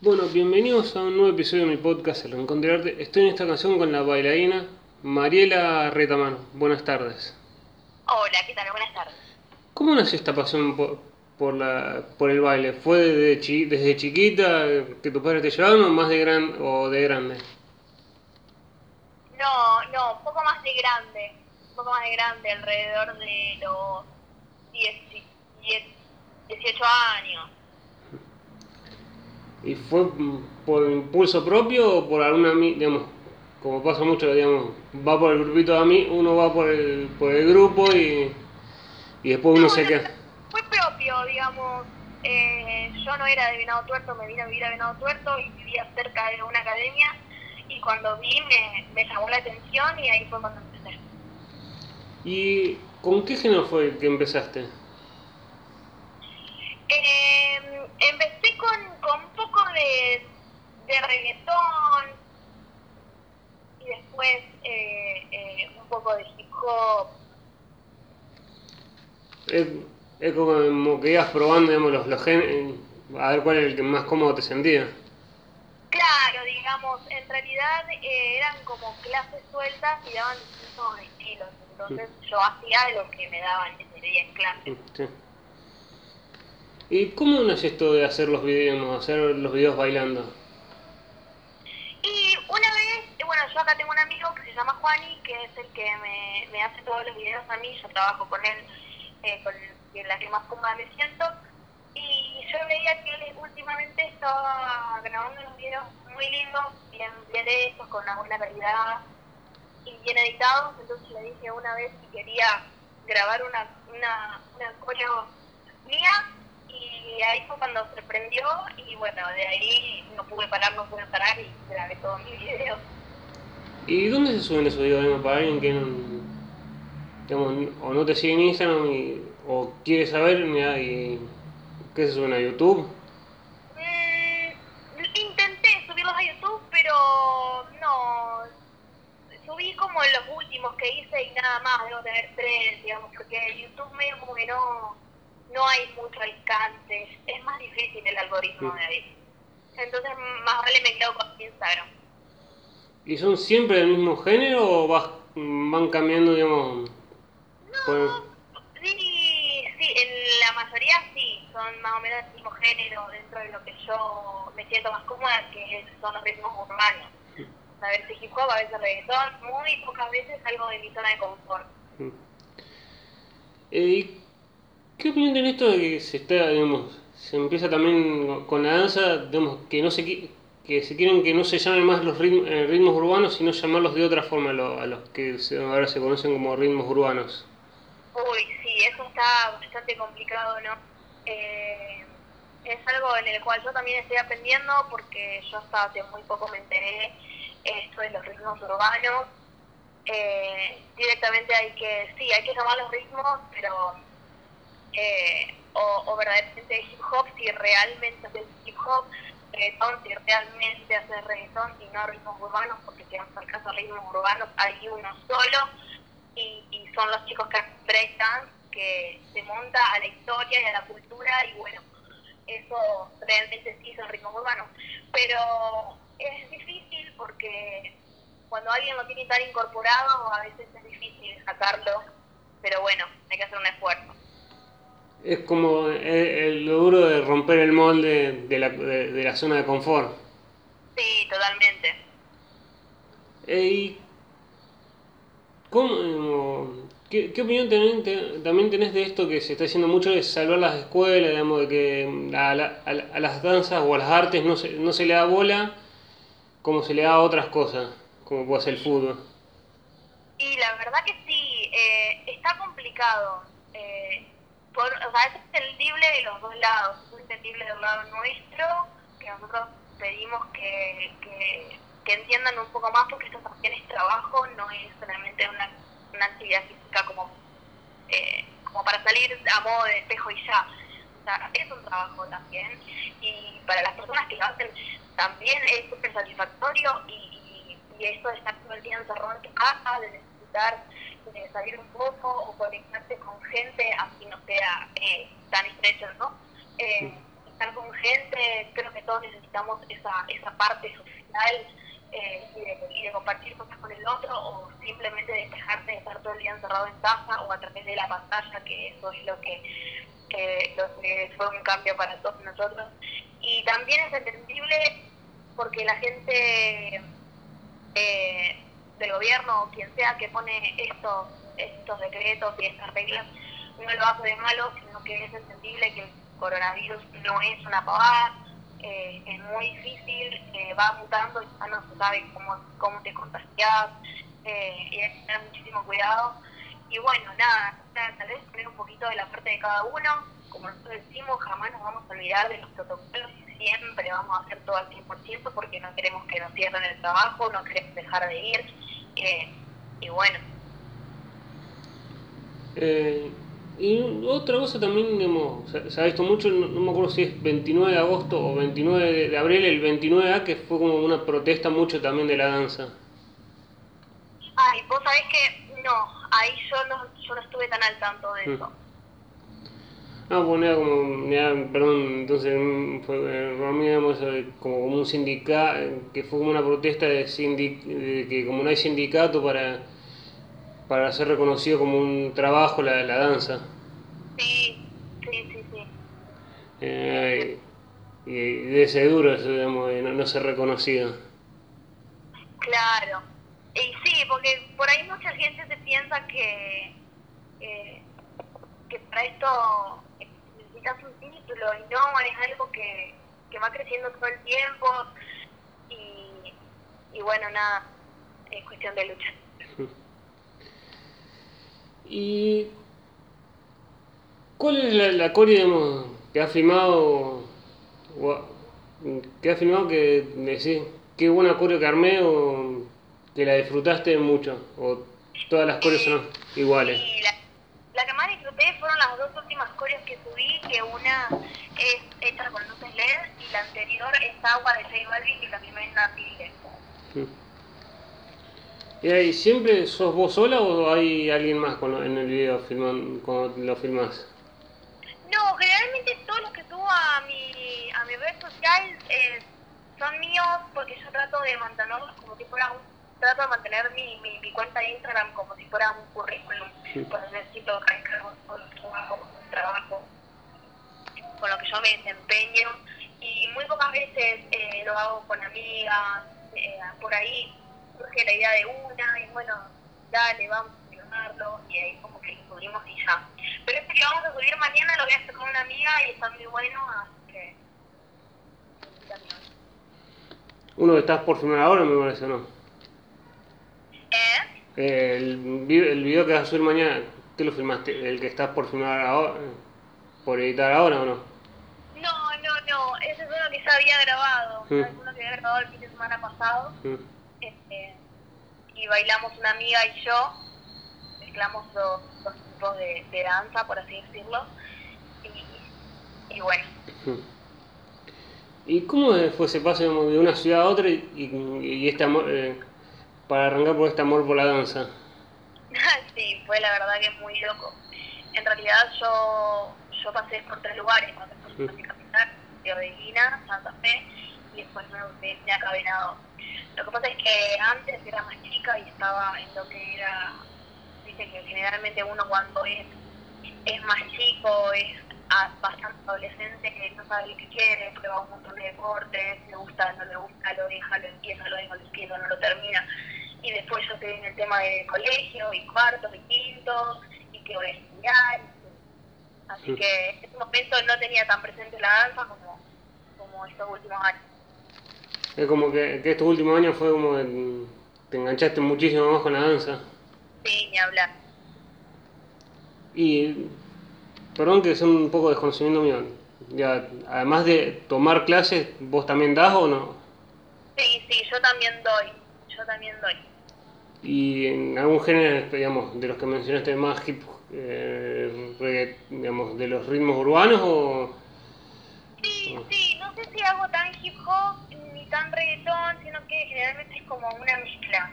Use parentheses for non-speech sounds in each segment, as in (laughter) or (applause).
Bueno, bienvenidos a un nuevo episodio de mi podcast El Rincón del Arte. Estoy en esta canción con la bailarina Mariela Retamano. Buenas tardes. Hola, ¿qué tal? Buenas tardes. ¿Cómo nació esta pasión por, por, la, por el baile? ¿Fue desde, chi- desde chiquita que tus padres te llevaron o más de, gran, o de grande? No, no, un poco más de grande. Un poco más de grande, alrededor de los 10, 10, 18 años. ¿Y fue por impulso propio o por alguna, digamos, como pasa mucho, digamos, va por el grupito de amigos, uno va por el, por el grupo y, y después uno No, se queda... Fue propio, digamos. Eh, yo no era de Venado Tuerto, me vine a vivir a Venado Tuerto y vivía cerca de una academia. Y cuando vi me, me llamó la atención y ahí fue cuando empecé. ¿Y con qué género fue que empezaste? Eh, empecé con, con un poco de, de reggaetón y después eh, eh, un poco de hip hop. Es, es como que ibas probando, digamos, los, los géneros, a ver cuál es el que más cómodo te sentía. Claro, digamos, en realidad eh, eran como clases sueltas y daban distintos estilos. Entonces yo hacía lo que me daban ese día en clase. Sí. ¿Y cómo nació esto de hacer los videos, hacer los videos bailando? Y una vez, eh, bueno, yo acá tengo un amigo que se llama Juani, que es el que me, hace todos los videos a mí, yo trabajo con él, eh, con la que más cómoda me siento, y yo veía que él últimamente estaba grabando unos videos muy lindos, bien, bien hechos, con una buena calidad y bien editados, entonces le dije una vez si quería grabar una, una, una coreo mía, y ahí fue cuando se prendió y bueno, de ahí no pude parar, no pude parar y grabé todos mis videos. ¿Y dónde se suben esos videos, para alguien que no, digamos, o no te sigue en Instagram y- o quiere saber mira, y qué se suben a YouTube? Mm, intenté subirlos a YouTube, pero no. Subí como los últimos que hice y nada más, debo tener tres, digamos, porque YouTube medio como que no, no hay mucho alcance, es más difícil el algoritmo de ahí. Entonces más vale me quedo con Instagram. ¿Y son siempre del mismo género o vas, van cambiando, digamos? por- Sí, sí, en la mayoría sí, son más o menos del mismo género dentro de lo que yo me siento más cómoda, que son los ritmos urbanos. A veces hip hop, a veces reggaetón, muy pocas veces algo de mi zona de confort. Eh, ¿y ¿Qué opinión tenés esto de que se está, digamos, se empieza también con la danza, digamos, que no se que se quieren que no se llamen más los ritmos, ritmos urbanos, sino llamarlos de otra forma lo- a los que se- ahora se conocen como ritmos urbanos? Uy, sí, eso está bastante complicado, ¿no? Eh, es algo en el cual yo también estoy aprendiendo porque yo hasta hace muy poco me enteré esto de los ritmos urbanos. Eh, directamente hay que, sí, hay que llamar los ritmos, pero eh, o, o verdaderamente hip hop si realmente haces hip hop, reggaetón si realmente haces reggaetón y no ritmos urbanos, porque si vamos al caso ritmos urbanos hay uno solo y, son los chicos que breakdance que se monta a la historia y a la cultura y bueno, eso realmente sí son ritmos urbanos. Pero es difícil porque cuando alguien lo tiene tan incorporado a veces es difícil sacarlo, pero bueno, hay que hacer un esfuerzo. Es como eh, eh, lo duro de romper el molde de la, de, de la zona de confort. Sí, totalmente. ¿y cómo, qué, qué opinión tenés- te- también tenés de esto que se está haciendo mucho de salvar las escuelas, digamos, de que a, la- a la- a las danzas o a las artes no se, no se le da bola como se le da a otras cosas, como puede ser el fútbol? Y la verdad que sí, eh, está complicado. Eh, por, o sea, es entendible de los dos lados. Es entendible del lado nuestro, que nosotros pedimos que, que, que entiendan un poco más, porque esto también es trabajo, no es solamente una, una actividad física como, eh, como para salir a modo de espejo y ya. O sea, es un trabajo también. Y para las personas que lo hacen, también es súper satisfactorio y, y, y esto de estar todo el día encerrado en tu casa, de de salir un poco o conectarte con gente, así no sea eh, tan estrecho, ¿no? Eh, estar con gente, creo que todos necesitamos esa, esa parte social eh, y, de, compartir cosas con el otro o simplemente despejarte de estar todo el día encerrado en casa o a través de la pantalla, que eso es lo que, lo que fue un cambio para todos nosotros. Y también es entendible porque la gente eh, del gobierno o quien sea que pone estos, estos decretos y estas reglas no lo hace de malo, sino que es entendible que el coronavirus no es una pavada, eh, es muy difícil, eh, va mutando y ya no se sabe cómo, cómo te contagias eh, y hay que tener muchísimo cuidado. Y bueno, nada, tal vez poner un poquito de la parte de cada uno. Como nosotros decimos, jamás nos vamos a olvidar de los protocolos siempre vamos a hacer todo al 100% porque no queremos que nos cierren el trabajo, no queremos dejar de ir. y bueno. Y otra cosa también, se, ha visto mucho, no, me acuerdo si es 29 de agosto o 29 de, abril, el 29A, que fue como una protesta mucho también de la danza. Ay, vos sabés que no, ahí yo no, yo no estuve tan al tanto de mm. eso. Ah, pues era como, perdón, entonces fue eh, como, como un sindicato, que fue como una protesta de, de que como no hay sindicato para para ser reconocido como un trabajo la, la danza. Sí, sí, sí, sí. Eh, y, debe ser duro eso, digamos, de no, ser reconocido. Claro. Y sí, porque por ahí mucha gente se piensa que, eh, que para esto necesitas un título y no, es algo que, que va creciendo todo el tiempo y, y bueno, nada, es cuestión de lucha. (laughs) ¿Y cuál es la, la que ha filmado, que ha filmado que decís, qué buena coreo que armé o que la disfrutaste mucho? ¿O todas las coreos son iguales? la, fueron las dos últimas coreos que subí, que una es hecha con luces LED y la anterior es Agua de J Balvin y la primera es Nati ¿Y ahí siempre sos vos sola o hay alguien más con en el video filman, cuando lo filmas? No, generalmente todos los que subo a mi, a mi red social eh, son míos porque yo trato de mantenerlos como si fuera un, trato de mantener mi, mi, cuenta de Instagram como si fuera un currículum, sí. pues necesito con trabajo, trabajo, con lo que yo me desempeño y muy pocas veces eh, lo hago con amigas, eh, por ahí surge la idea de una y bueno, dale, vamos a filmarlo y ahí como que lo subimos y ya. Pero este que vamos a subir mañana lo voy a hacer con una amiga y está muy bueno, así que... Uno que estás por filmar ahora me parece, ¿no? ¿Eh? El, el video que vas a subir mañana, ¿qué lo filmaste? ¿El que estás por filmar ahora? ¿Por editar ahora o no? No, no, no, ese es uno que ya había grabado, mm. es uno que había grabado el fin de semana pasado. Mm. Este, y bailamos una amiga y yo, mezclamos dos, dos tipos de, danza, por así decirlo, y, bueno. ¿Y cómo fue ese paso de una ciudad a otra y, este amor, eh, para arrancar por este amor por la danza? (laughs) sí, fue la verdad que es muy loco. En realidad yo, yo pasé por tres lugares, pasé por mi capital, de Santa Fe, y después me, acabé Cabenado lo que pasa es que antes era más chica y estaba en lo que era, dice que generalmente uno cuando es, es más chico, es bastante adolescente, que no sabe lo que quiere, prueba un montón de deportes, le gusta, no le gusta, lo deja, lo empieza, lo deja, lo empieza, no lo termina. Y después yo estoy en el tema de colegio, y cuarto, y quinto, y que voy a estudiar. Así que en ese momento no tenía tan presente la danza como, como estos últimos años. Es como que, que estos últimos años fue como que te enganchaste muchísimo más con la danza. Sí, ni hablar. Y, perdón que sea un poco desconocimiento mío, ya, además de tomar clases, ¿vos también das o no? Sí, sí, yo también doy, yo también doy. ¿Y en algún género, digamos, de los que mencionaste más hip, eh, digamos, de los ritmos urbanos o...? Sí, sí, no sé si hago tan hip hop tan reggaetón, sino que generalmente es como una mezcla.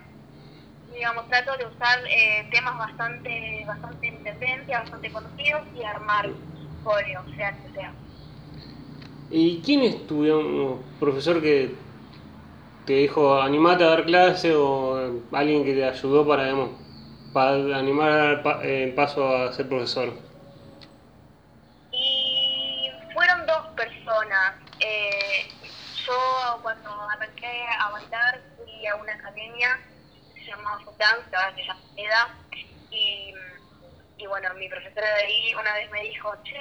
Digamos, trato de usar eh, temas bastante, bastante en tendencia, bastante conocidos y armar coreo, sea que sea. ¿Y quién es tu digamos, profesor que te dijo animate a dar clase o alguien que te ayudó para, digamos, para animar el paso a ser profesor? Y fueron dos personas. Eh, yo cuando arranqué a bailar fui a una academia que se llamaba Dance, que ahora se llama EDA, y, y bueno, mi profesora de ahí una vez me dijo, che,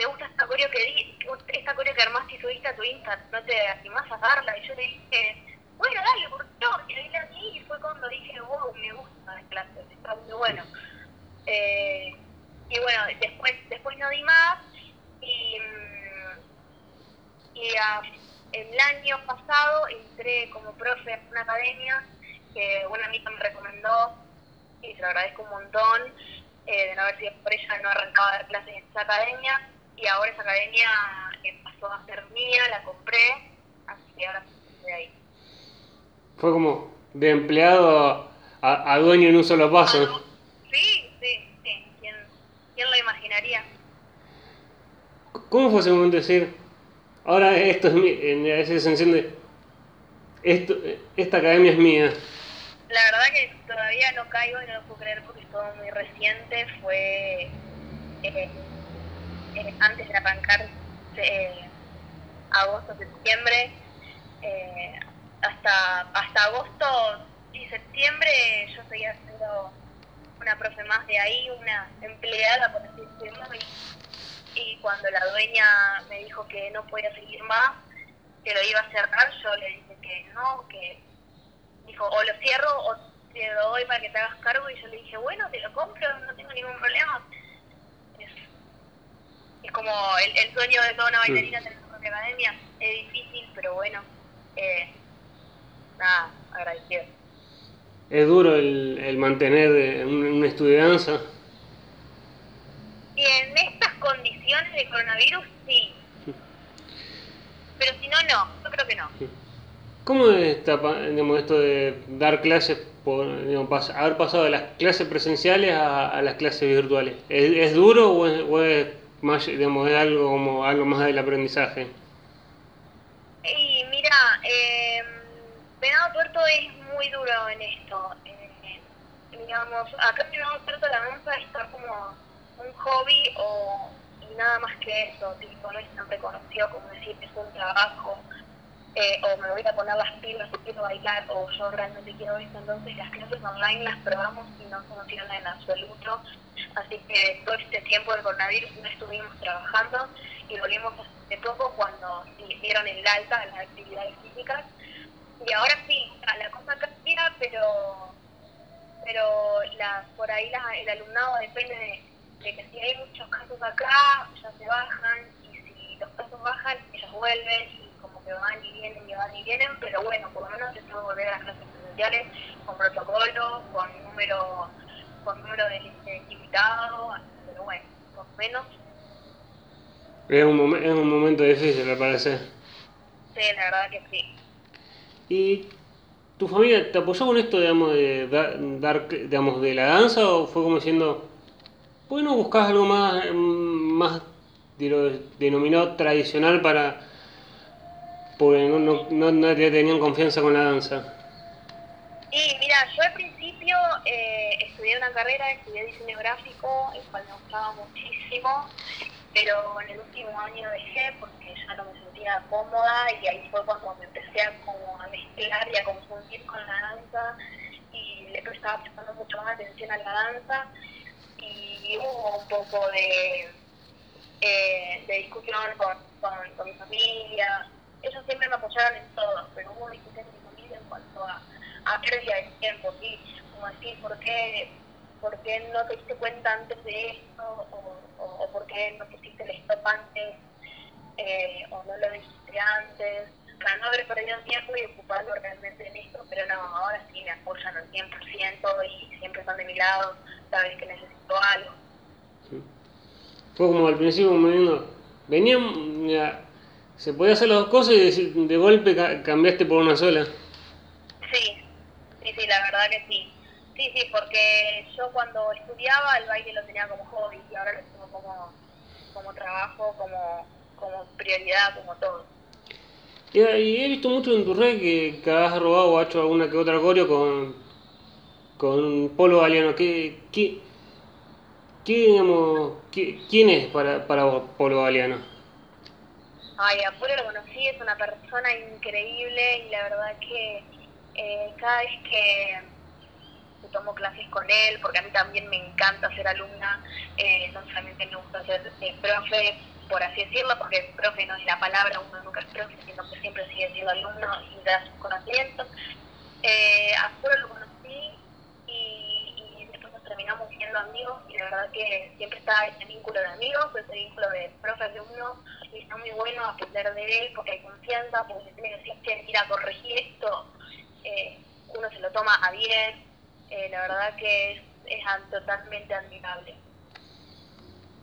me gusta esta coreo que di, esta coreo que armaste y subiste a tu Insta, ¿no te animás a darla? Y yo le dije, bueno, dale, por favor, y ahí la vi y fue cuando dije, wow, me gusta la clase, está muy bueno. Eh, y bueno, después, después no di más y, y el año pasado entré como profe en una academia que una amiga me recomendó y se lo agradezco un montón eh, de no haber sido por ella no arrancaba dar clases en esa academia y ahora esa academia pasó a ser mía, la compré, así que ahora estoy de ahí. Fue como de empleado a, dueño en un solo paso. sí, sí, sí. ¿Quién, ¿Quién, lo imaginaría? ¿Cómo fue ese momento de decir, ahora esto es mi, en esa sensación de, esto, esta academia es mía? La verdad que todavía no caigo y no lo puedo creer porque es todo muy reciente. Fue eh, eh, antes de arrancar eh, agosto, septiembre, eh, hasta, hasta agosto y septiembre yo seguía siendo una profe más de ahí, una empleada, por así decirlo, y, y cuando la dueña me dijo que no podía seguir más, que lo iba a cerrar, yo le dije que no, que dijo o lo cierro o te lo doy para que te hagas cargo y yo le dije, bueno, te lo compro, no tengo ningún problema es como el, el sueño de toda una bailarina tener su propia academia. Es difícil, pero bueno, eh, nada, agradecido. ¿Es duro el, el mantener un, estudio de danza? Y en estas condiciones de coronavirus, sí. Pero si no, no, yo creo que no. ¿Cómo es digamos, esto de dar clases, por, digamos, haber pasado de las clases presenciales a, a las clases virtuales? ¿Es, es duro o es, o es más, digamos, es algo como algo más del aprendizaje? Y mira, eh, Venado Tuerto es muy duro en esto. Eh, acá en Venado Tuerto la danza estar como un hobby o y nada más que eso, tipo, no es tan reconocido como decir es un trabajo. Eh, o me voy a poner las pilas quiero bailar, o yo realmente quiero esto, entonces las clases online las probamos y no funcionan en absoluto. Así que todo este tiempo del coronavirus no estuvimos trabajando y volvimos hace poco cuando dieron el alta las actividades físicas. Y ahora sí, la cosa cambia, pero pero la, por ahí la, el alumnado depende de, de, que si hay muchos casos acá, ya se bajan, y si los casos bajan, ellos vuelven, y como que van y vienen, y van y vienen, pero bueno, por lo menos se puede volver a las clases presenciales con protocolo, con número con número de, invitados, pero bueno, por menos. Es un, es un momento difícil, me parece. Sí, la verdad que sí. ¿Y tu familia te apoyó con esto, digamos, de dar, digamos, de la danza o fue como diciendo, bueno, buscas algo más, más denominado tradicional para, porque no, no, no, no tenían confianza con la danza? Y mira, yo al principio eh, estudié una carrera, estudié diseño gráfico, el cual me gustaba muchísimo, pero en el último año dejé porque ya no me sentía cómoda y ahí fue cuando me empecé a, mezclar y a confundir con la danza y le estaba prestando mucho más atención a la danza y hubo un poco de, eh, discusión con, con, mi familia. Ellos siempre me apoyaron en todo, pero hubo discusión con mi familia en cuanto a a pérdida de tiempo, ¿sí? Como decir, ¿por qué, ¿por qué no te diste cuenta antes de esto? ¿O, o, por qué no pusiste el stop antes? Eh, ¿O no lo dijiste antes? Para no haber perdido tiempo y ocuparlo realmente en esto, pero no, ahora sí me apoyan al 100% y siempre están de mi lado, saben que necesito algo. Fue como al principio, como venían, se podía hacer las dos cosas y de golpe cambiaste por una sola. Sí, Sí, sí, la verdad que sí. Sí, sí, porque yo cuando estudiaba el baile lo tenía como hobby y ahora lo tengo como, como trabajo, como, como prioridad, como todo. Y, he visto mucho en tu red que, que has robado o has hecho alguna que otra coreo con, con Polo Galeano. ¿Qué, qué, qué, digamos, qué- ¿Quién es para, para vos Polo Galeano? Ay, a Polo lo conocí, es una persona increíble y la verdad que eh, cada vez que que tomo clases con él, porque a mí también me encanta ser alumna, eh, no solamente me gusta ser eh, profe, por así decirlo, porque profe no es la palabra, uno nunca es profe, sino que siempre sigue siendo alumno y da sus conocimientos. Eh, a Polo lo conocí y, después nos terminamos siendo amigos y la verdad que siempre está ese vínculo de amigos, ese vínculo de profe-alumno y está muy bueno aprender de él porque hay confianza, porque tiene que decir que ir a corregir esto, eh, uno se lo toma a bien, eh, la verdad que es, totalmente admirable.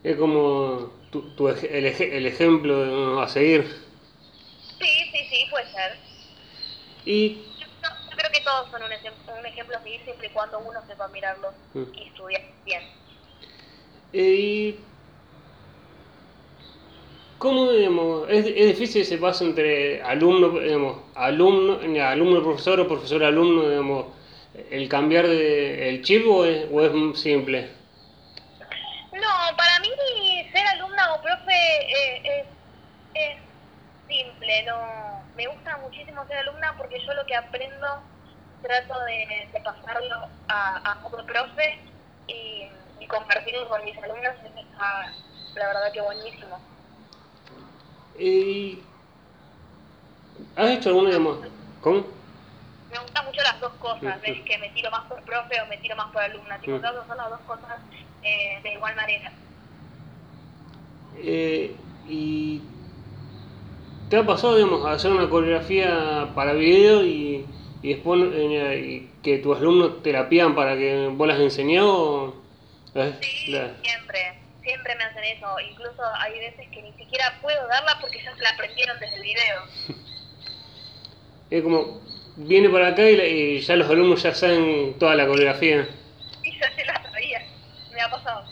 Es como tu, tu el, ej- el ejemplo a seguir. Sí, sí, sí, puede ser. Y Yo, no- yo creo que todos son un, ejem- un ejemplo a seguir siempre y cuando uno sepa mirarlos Mm. y estudiar bien. Eh, Y ¿Cómo, digamos, es, es difícil ese paso entre alumno, digamos, alumno, alumno profesor o profesor alumno, digamos, el cambiar de, el chip o es, o es simple? No, para mí ser alumna o profe eh, es, es simple, no me gusta muchísimo ser alumna porque yo lo que aprendo trato de, de pasarlo a, a otro profe y, y compartirlo con mis alumnos, está la verdad que buenísimo. Y ¿Has hecho alguna, cómo? Me gustan mucho las dos cosas, Mm, es que me tiro más por profe o me tiro más por alumna, tipo, hacer las dos cosas eh, de igual manera. Eh, y ¿te ha pasado, digamos, a hacer una coreografía para video y, y después eh, y que tus alumnos te la pidan para que vos las enseñado? ¿Es Sí, la- siempre, siempre me hacen eso. Incluso hay veces que ni siquiera puedo darla porque ya se la aprendieron desde el video. (laughs) Es como, viene para acá y, y ya los alumnos ya saben toda la coreografía. Y ya se la sabía. Me ha pasado.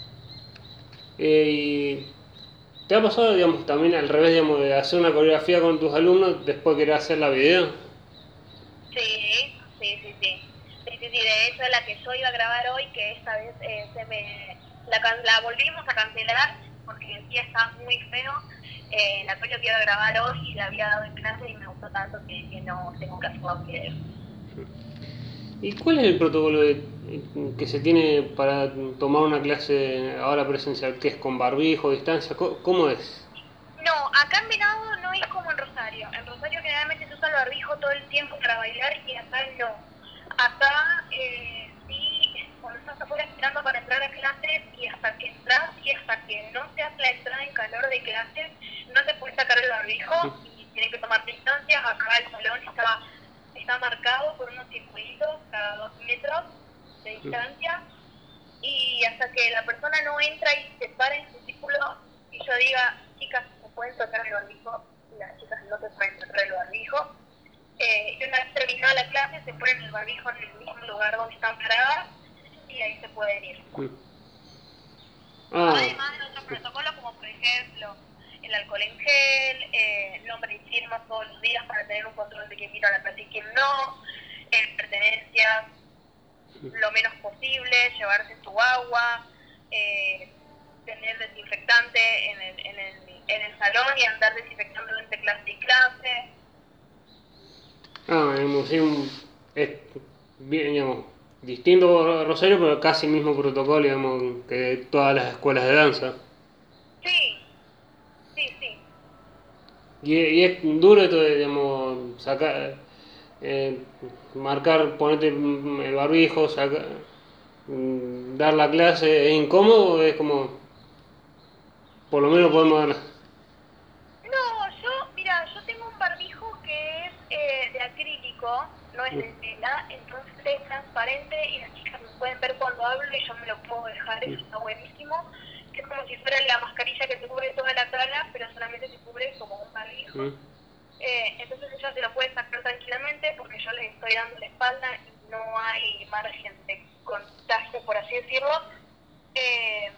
Eh, y ¿Te ha pasado, digamos, también al revés, digamos, de hacer una coreografía con tus alumnos después querer hacer la video? Sí, sí, sí, sí. Sí, sí, sí. De hecho, la que yo iba a grabar hoy, que esta vez eh, se me la, la volvimos a cancelar porque el día estaba muy feo. Eh, la que yo iba a grabar hoy la había dado en clase y me gustó tanto que, que no tengo que hacer los videos. ¿Y cuál es el protocolo de- que se tiene para tomar una clase ahora presencial? ¿Qué es con barbijo, distancia? ¿Cómo, cómo es? No, acá en Venado no es como en Rosario. En Rosario generalmente se usa el barbijo todo el tiempo para bailar y acá no. Acá eh, estás afuera esperando para entrar a clases y hasta que entras y hasta que no se hace la entrada en calor de clases, no te puedes sacar el barbijo y tienes que tomar distancias. Acá el salón está, está marcado por unos circuitos cada dos metros de distancia y hasta que la persona no entra y se para en su círculo y yo diga, chicas, se pueden tocar el barbijo, las chicas no se pueden tocar el barbijo. Eh, y una vez terminada la clase, se ponen el barbijo en el mismo lugar donde están paradas y ahí se pueden ir. Ah, Además de otros protocolos, como por ejemplo el alcohol en gel, eh, nombre y firma todos los días para tener un control de quién vino a la clase y quién no, eh, pertenencias lo menos posible, llevarse tu agua, eh, tener desinfectante en el, en, el, en el salón y andar desinfectando entre clase y clase. ah sí, un- es bien, digamos, distinto Rosario, pero casi el mismo protocolo, digamos, que todas las escuelas de danza. Sí, sí, sí. Y, y es duro esto de, digamos, sacar, eh, marcar, ponerte el barbijo, saca- mm, dar la clase, ¿es incómodo o es como, por lo menos podemos dar... No, yo, mira, yo tengo un barbijo que es eh, de acrílico, no es de tela, entonces es transparente y las chicas me pueden ver cuando hablo y yo me lo puedo dejar, eso está buenísimo. Que es como si fuera la mascarilla que te cubre toda la cara, pero solamente te cubre como un barbijo. ¿Mm? Eh, entonces ella se lo puede sacar tranquilamente porque yo les estoy dando la espalda y no hay margen de contagio, por así decirlo. Eh,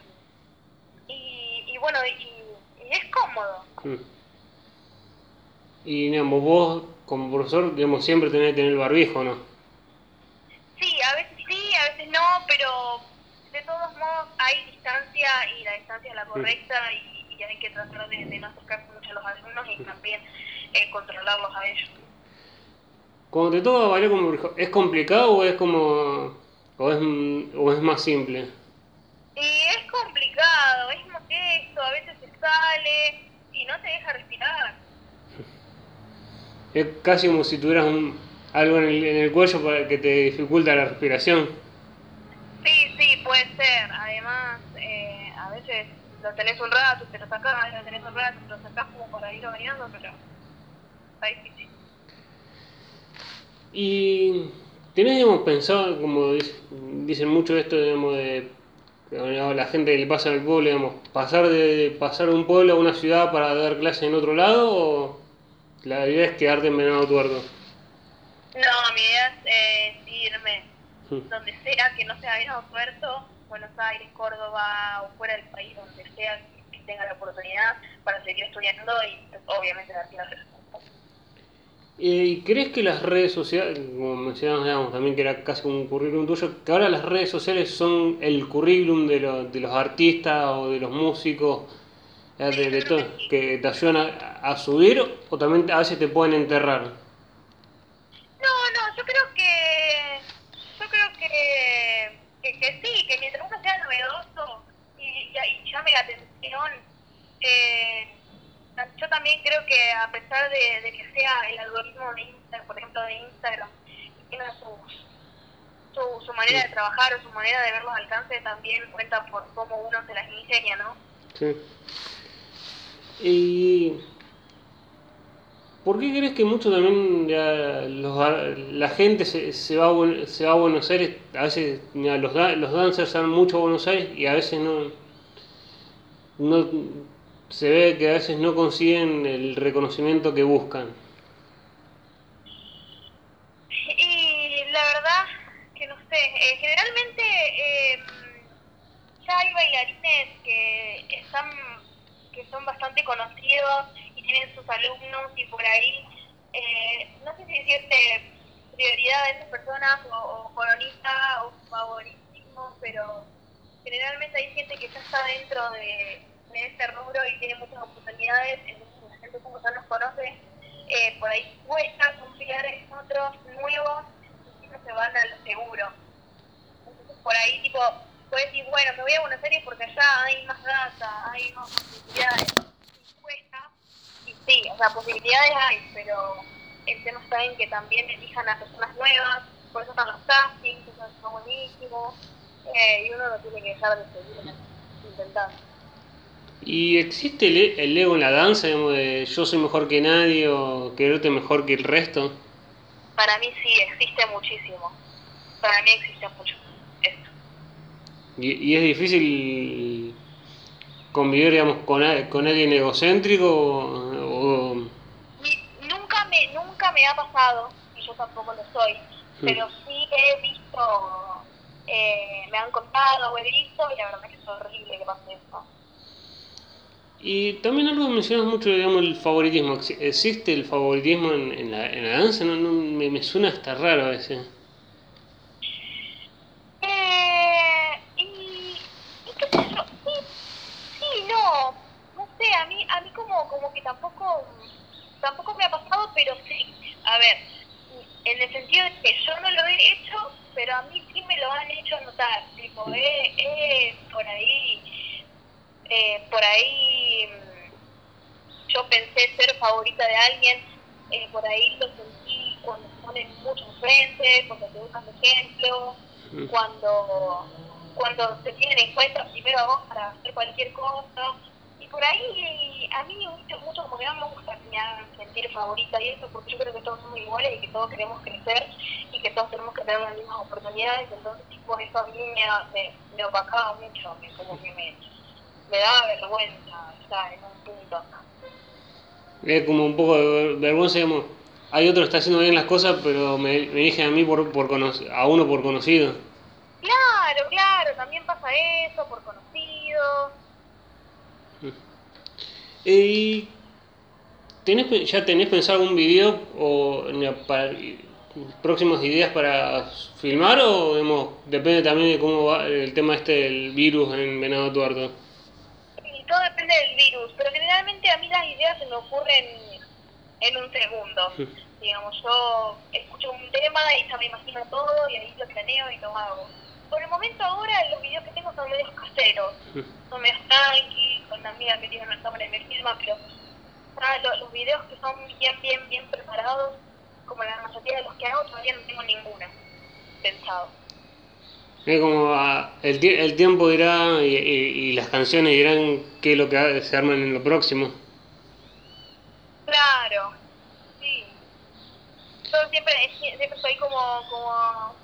y, y bueno, y, y es cómodo. Mm. Y digamos, vos como profesor, digamos, siempre tenés que tener el barbijo, ¿no? Sí, a veces sí, a veces no, pero de todos modos hay distancia y la distancia es la correcta y, y hay que tratar de, de no acercarse mucho a los alumnos y también eh, controlarlos a ellos. Cuando te toca bailar como ¿es complicado o es como... o es, o es más simple? Y es complicado, es molesto, a veces se sale y no te deja respirar. Es casi como si tuvieras un, algo en el, en el cuello para que te dificulta la respiración. Sí, puede ser. Además, eh, a veces lo tenés un rato, te lo sacás, lo tenés un rato, te lo sacás como para ir variando, pero está difícil. Y tenés, digamos, pensado, como dic- dicen mucho esto, digamos, de a la gente que le pasa el pueblo, digamos, pasar de pasar de un pueblo a una ciudad para dar clases en otro lado o la idea es quedarte en Venado Tuerto. No, mi idea es eh, irme Donde sea, que no sea Venado Tuerto, Buenos Aires, Córdoba o fuera del país, donde sea que tenga la oportunidad para seguir estudiando y obviamente dar clases. ¿Y crees que las redes sociales, como mencionamos digamos, también que era casi un currículum tuyo, que ahora las redes sociales son el currículum de, lo- de los artistas o de los músicos, eh, de, de todo, que te ayudan a, a subir o también a veces te pueden enterrar? No, no, yo creo que yo creo que, que, que sí, que mientras uno sea novedoso y, y, y llame la atención, eh, yo también creo que a pesar de, de que sea el algoritmo de Instagram, por ejemplo de Instagram, tiene sus, su, su manera de trabajar o su manera de ver los alcances también cuenta por cómo uno se las ingenia, ¿no? Sí. ¿Y por qué crees que mucho también ya los la gente se, se, va a, se va a Buenos Aires? A veces mira, los, los dancers van mucho a Buenos Aires y a veces no, no se ve que a veces no consiguen el reconocimiento que buscan. Y la verdad que no sé, eh, generalmente eh, ya hay bailarines que están que son bastante conocidos y tienen sus alumnos y por ahí eh, no sé si decirte prioridad de esas personas o, o coronista o favoritismo, pero generalmente hay gente que ya está dentro de, de este rubro y tiene muchas oportunidades, entonces la gente como ya los conoce, eh, por ahí cuesta confiar en otros nuevos y se van a lo seguro. Entonces por ahí tipo, puedes decir, bueno, me voy a Buenos Aires porque allá hay más data, hay más posibilidades. Y cuesta, y sí, o sea, posibilidades hay, pero el tema está que también elijan a personas nuevas, por eso están los castings, eso está buenísimo, eh, y uno no tiene que dejar de seguir intentando. ¿Y existe el, e- el ego en la danza, digamos, de yo soy mejor que nadie o quererte mejor que el resto? Para mí sí, existe muchísimo. Para mí existe mucho esto. Y, y es difícil convivir, digamos, con, con alguien egocéntrico o, nunca me, nunca me ha pasado, y yo tampoco lo soy, pero sí he visto, eh, me han contado o he visto, y la verdad que es horrible que pase eso. Y también algo mencionas mucho, digamos, el favoritismo. Ex- ¿Existe el favoritismo en, en la, en la danza? No, no, me, me suena hasta raro a veces. Eh, y, y qué sé yo, sí, sí, no, no sé, a mí, a mí como, como que tampoco, tampoco me ha pasado, pero sí, a ver, en el sentido de que yo no lo he hecho, pero a mí sí me lo han hecho notar, tipo, eh, eh, por ahí, eh, por ahí mm, yo pensé ser favorita de alguien, eh, por ahí lo sentí cuando se ponen mucho enfrente, cuando te de ejemplo, Mm. cuando cuando te tienen en cuenta primero a vos para hacer cualquier cosa y por ahí a mí mucho, mucho como que no me gusta que me hagan sentir favorita y eso porque yo creo que todos somos iguales y que todos queremos crecer y que todos tenemos que tener las mismas oportunidades entonces por eso a mí me, me, me opacaba mucho me, como que me, me daba vergüenza estar en un punto Es como un poco de vergüenza, digamos. Hay otro que está haciendo bien las cosas, pero me, me eligen a mí por, por a uno por conocido. claro claro también pasa eso por conocidos ¿Y ¿tenés, ¿Ya tenés pensado algún video o para, próximas ideas para filmar o digamos, depende también de cómo va el tema este del virus en Venado Tuerto? Todo depende del virus, pero generalmente a mí las ideas se me ocurren en un segundo. Digamos, yo escucho un tema y ya me imagino todo y ahí lo planeo y lo hago. Por el momento ahora los videos que tengo son medios caseros, son medios tranqui, con una amiga que tiene una cámara y me filma, pero ah, lo- los videos que son bien, bien, bien preparados, como la mayoría de los que hago, todavía no tengo ninguna pensado. Es como ah, el, el tiempo dirá y, y- y las canciones dirán qué es lo que se arman en lo próximo. Claro, sí. Yo siempre, siempre estoy como, como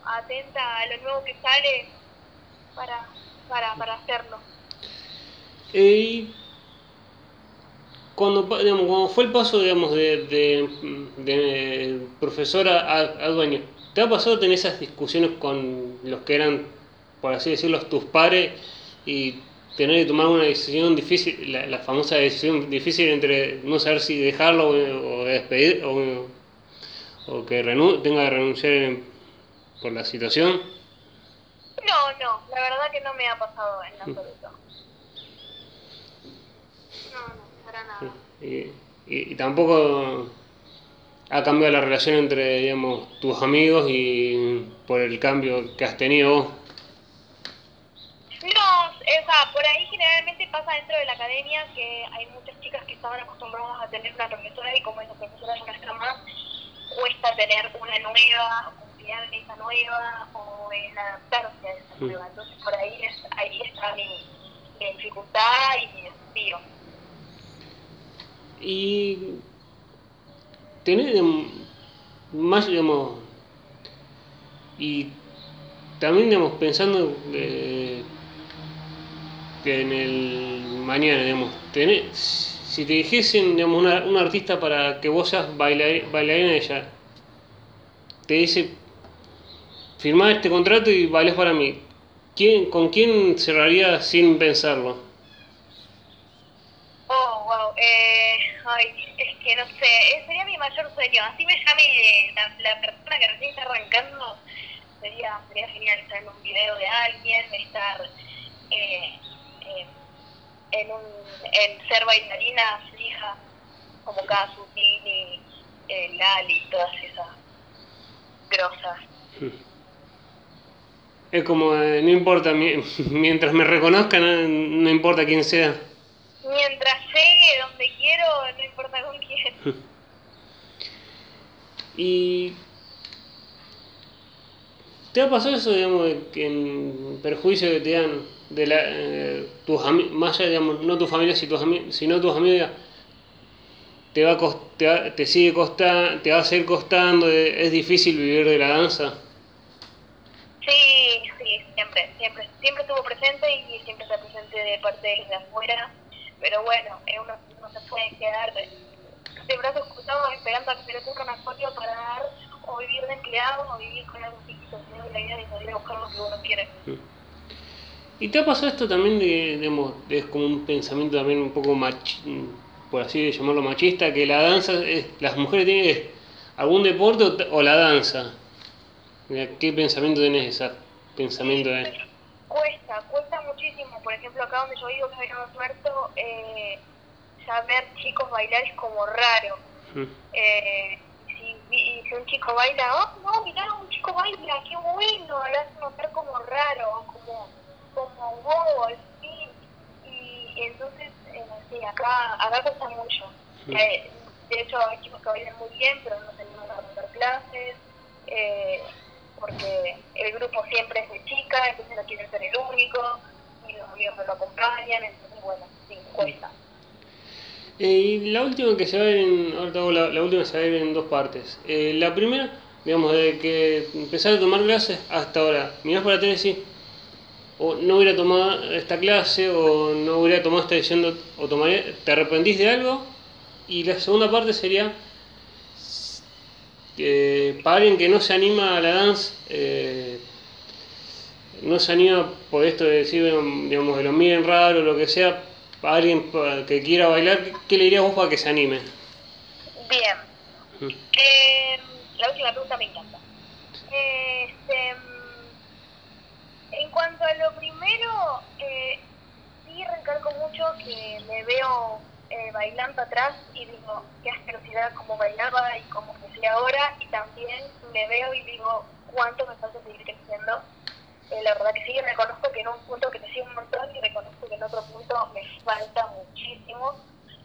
atenta a lo nuevo que sale para, para, para hacerlo. Y cuando, digamos, cuando fue el paso digamos, de, de, de profesora a, a dueño, ¿te ha pasado tener esas discusiones con los que eran, por así decirlo, tus pares y tener que tomar una decisión difícil, la, la famosa decisión difícil entre no saber si dejarlo o, o despedir o, o que tenga que renunciar en- por la situación? No, no, la verdad que no me ha pasado en absoluto. No, no, para nada. Y, y- y tampoco ha cambiado la relación entre, digamos, tus amigos y por el cambio que has tenido vos. No, o sea, por ahí generalmente pasa dentro de la academia que hay muchas chicas que estaban acostumbradas a tener una profesora y como esa profesora ya no está más, cuesta tener una nueva, o confiar en esa nueva, o en adaptarse a esa Mm. nueva. Entonces por ahí, es, ahí está mi, mi dificultad y mi desafío. Y tenés digamos, más, digamos, y también, digamos, pensando eh, que en el mañana, digamos, tenés, si te dijesen, digamos, una, un artista para que vos seas bailar- bailarina de ella, te dice, firmá este contrato y bailás para mí, ¿quién, ¿con quién cerraría sin pensarlo? Oh, wow. Eh, que no sé, eh, sería mi mayor sueño. Así me llame la, la persona que recién está arrancando. Sería, sería genial estar en un video de alguien, estar eh, eh, en, un, en ser bailarina fija, como Kazu, Tini, eh, Lali, todas esas grosas. Es como, eh, no importa, mi- (laughs) mientras me reconozcan, no, no importa quién sea. Mientras llegue donde quiero, no importa con quién. (laughs) Y. ¿Te ha pasado eso, digamos, de que en perjuicio que te dan de la, eh, tus más allá, digamos, no tu familia, si tus sino tus amigas, te va a te, va- te sigue costando, te va a seguir costando, eh, es difícil vivir de la danza? Sí, sí, siempre, siempre, siempre estuvo presente y siempre está presente de parte de los de afuera, pero bueno, eh, uno no se puede quedar de, de brazos cruzados esperando a que se le ocurra una forma para dar o vivir de empleado o vivir con algo chiquito, sino la idea de salir a buscar lo que uno quiere. ¿Y te ha pasado esto también de, digamos, es como un pensamiento también un poco mach, por así llamarlo machista, que la danza, es, las mujeres tienen algún deporte o, o la danza? ¿Qué pensamiento tenés ese pensamiento de... Por ejemplo, acá donde yo vivo, que es Tuerto, eh, ya ver chicos bailar es como raro. Eh, si, y si un chico baila, oh, no, mirá, un chico baila, qué bueno, lo hace notar como raro, como, como bobo, al fin. Y, y entonces, eh, sí, acá, acá cuesta mucho. Eh, de hecho, hay chicos que bailan muy bien, pero no se animan a dar clases, eh, porque el grupo siempre es de chica, entonces no quieren ser el único, amigos lo acompañan, entonces, bueno, sí, cuesta. Eh, y la última que se va a ver en, hago la, la última se va a ver en dos partes. Eh, la primera, digamos, desde que empezaste a tomar clases hasta ahora, mirás para atrás y decís, o no hubiera tomado esta clase, o no hubiera tomado esta decisión, de- o tomaría, te arrepentís de algo. Y la segunda parte sería, eh, para alguien que no se anima a la dance, eh, no se anima por esto de decir, digamos, que lo miren raro o lo que sea, para alguien que quiera bailar, ¿qué le dirías vos para que se anime? Eh, la última pregunta me encanta. Este, mm, en cuanto a lo primero, eh, sí recalco mucho que me veo eh, bailando atrás y digo, qué asquerosidad como bailaba y como crecí ahora, y también me veo y digo, cuánto me falta seguir creciendo. Eh, la verdad que sí, reconozco que en un punto sigo un montón y reconozco que en otro punto me falta muchísimo,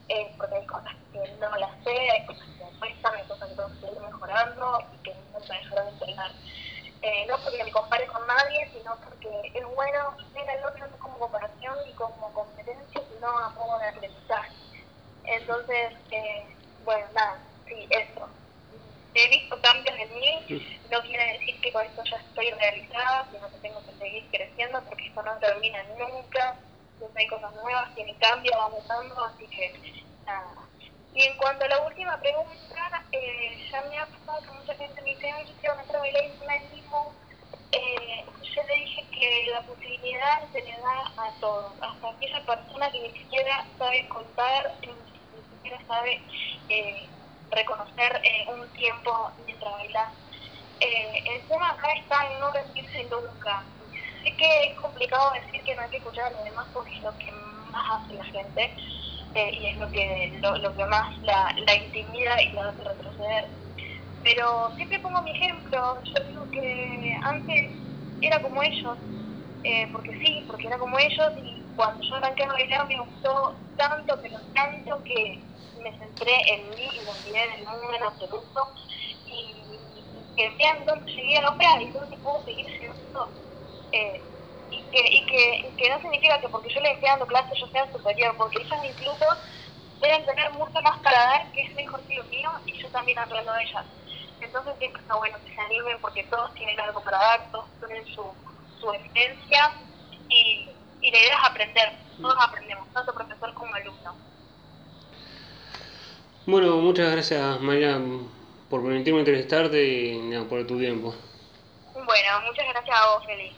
eh, porque hay cosas que no las sé, hay cosas que me cuestan, hay cosas que tengo que seguir mejorando y que no me dejar de entrenar. Eh, no porque me compare con nadie, sino porque es bueno ver al otro como comparación ni como competencia, sino a modo de aprendizaje. Entonces, eh, bueno, nada, sí, eso. He visto cambios en mí, no quiere decir que con esto ya estoy realizada, sino que tengo que seguir creciendo porque esto no termina nunca, siempre hay cosas nuevas, tiene cambio, va mutando, así que nada. Y en cuanto a la última pregunta, eh, ya me ha pasado que mucha gente me dice, ay, yo quiero entrar a bailar instrumentismo. Eh, yo le dije que la posibilidad se le da a todos, hasta aquella persona que ni siquiera sabe contar, ni siquiera sabe eh, reconocer eh, un tiempo mientras bailar. Eh, el tema acá está en no rendirse nunca. Sé que es complicado decir que no hay que escuchar a los demás porque es lo que más hace la gente eh, y es lo que, lo, lo que más la, la intimida y la hace retroceder. Pero siempre pongo mi ejemplo, yo digo que antes era como ellos, eh, porque sí, porque era como ellos y cuando yo arranqué a bailar me gustó tanto, pero tanto que me centré en mí y me olvidé del mundo en absoluto y que vean dónde llegué a lograr y dónde puedo seguir llegando. Eh, y que, y, que, no significa que porque yo les esté dando clases yo sea superior, porque ellas incluso deben tener mucho más para dar que es mejor que lo mío y yo también aprendo de ellas. Entonces siempre está bueno que se animen porque todos tienen algo para dar, todos tienen su, su esencia y, y la idea es aprender, todos aprendemos, tanto profesor como alumno. Bueno, muchas gracias María por permitirme entrevistarte y por tu tiempo. Bueno, muchas gracias a vos, Feliz.